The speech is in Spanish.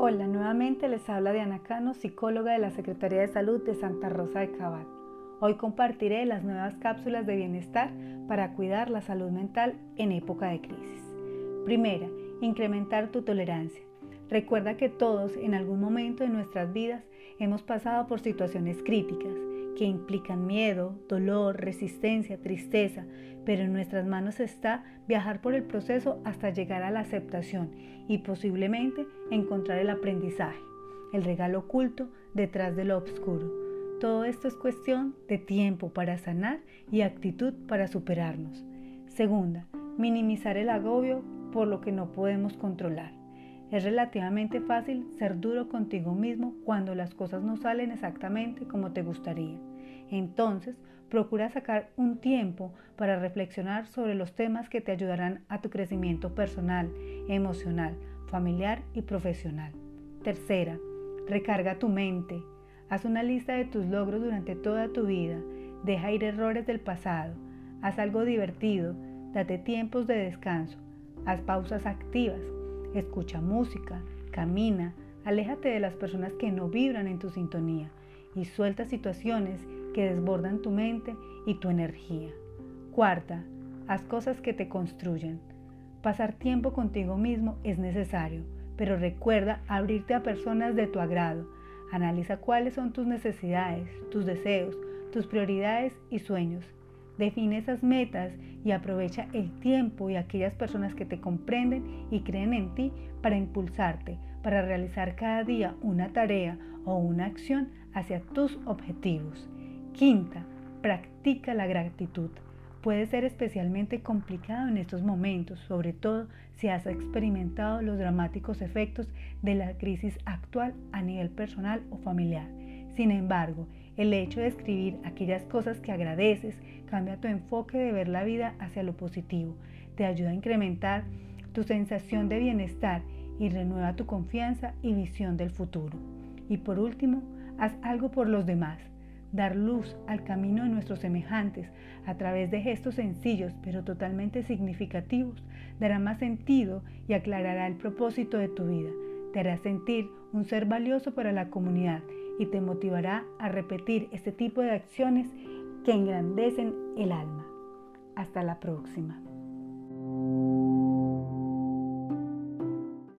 Hola, nuevamente les habla Diana Cano, psicóloga de la Secretaría de Salud de Santa Rosa de Cabal. Hoy compartiré las nuevas cápsulas de bienestar para cuidar la salud mental en época de crisis. Primera, incrementar tu tolerancia. Recuerda que todos en algún momento de nuestras vidas hemos pasado por situaciones críticas que implican miedo, dolor, resistencia, tristeza, pero en nuestras manos está viajar por el proceso hasta llegar a la aceptación y posiblemente encontrar el aprendizaje, el regalo oculto detrás de lo oscuro. Todo esto es cuestión de tiempo para sanar y actitud para superarnos. Segunda, minimizar el agobio por lo que no podemos controlar. Es relativamente fácil ser duro contigo mismo cuando las cosas no salen exactamente como te gustaría. Entonces, procura sacar un tiempo para reflexionar sobre los temas que te ayudarán a tu crecimiento personal, emocional, familiar y profesional. Tercera, recarga tu mente. Haz una lista de tus logros durante toda tu vida. Deja ir errores del pasado. Haz algo divertido. Date tiempos de descanso. Haz pausas activas escucha música, camina, aléjate de las personas que no vibran en tu sintonía y suelta situaciones que desbordan tu mente y tu energía. Cuarta, haz cosas que te construyan. Pasar tiempo contigo mismo es necesario, pero recuerda abrirte a personas de tu agrado. Analiza cuáles son tus necesidades, tus deseos, tus prioridades y sueños Define esas metas y aprovecha el tiempo y aquellas personas que te comprenden y creen en ti para impulsarte, para realizar cada día una tarea o una acción hacia tus objetivos. Quinta, practica la gratitud. Puede ser especialmente complicado en estos momentos, sobre todo si has experimentado los dramáticos efectos de la crisis actual a nivel personal o familiar. Sin embargo, el hecho de escribir aquellas cosas que agradeces cambia tu enfoque de ver la vida hacia lo positivo, te ayuda a incrementar tu sensación de bienestar y renueva tu confianza y visión del futuro. Y por último, haz algo por los demás. Dar luz al camino de nuestros semejantes a través de gestos sencillos pero totalmente significativos dará más sentido y aclarará el propósito de tu vida. Te hará sentir un ser valioso para la comunidad y te motivará a repetir este tipo de acciones que engrandecen el alma. Hasta la próxima.